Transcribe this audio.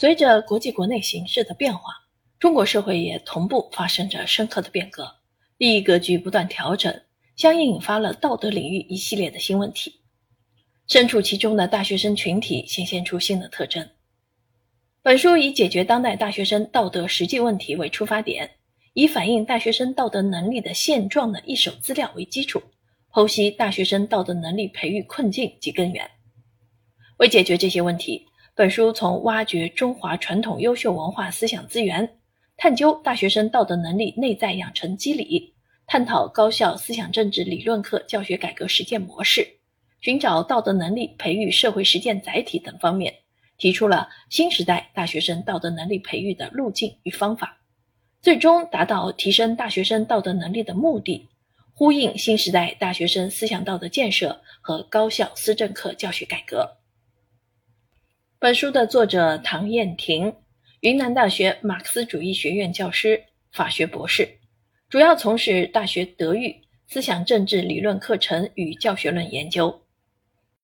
随着国际国内形势的变化，中国社会也同步发生着深刻的变革，利益格局不断调整，相应引发了道德领域一系列的新问题。身处其中的大学生群体显现出新的特征。本书以解决当代大学生道德实际问题为出发点，以反映大学生道德能力的现状的一手资料为基础，剖析大学生道德能力培育困境及根源。为解决这些问题。本书从挖掘中华传统优秀文化思想资源，探究大学生道德能力内在养成机理，探讨高校思想政治理论课教学改革实践模式，寻找道德能力培育社会实践载体等方面，提出了新时代大学生道德能力培育的路径与方法，最终达到提升大学生道德能力的目的，呼应新时代大学生思想道德建设和高校思政课教学改革。本书的作者唐燕婷，云南大学马克思主义学院教师、法学博士，主要从事大学德育、思想政治理论课程与教学论研究。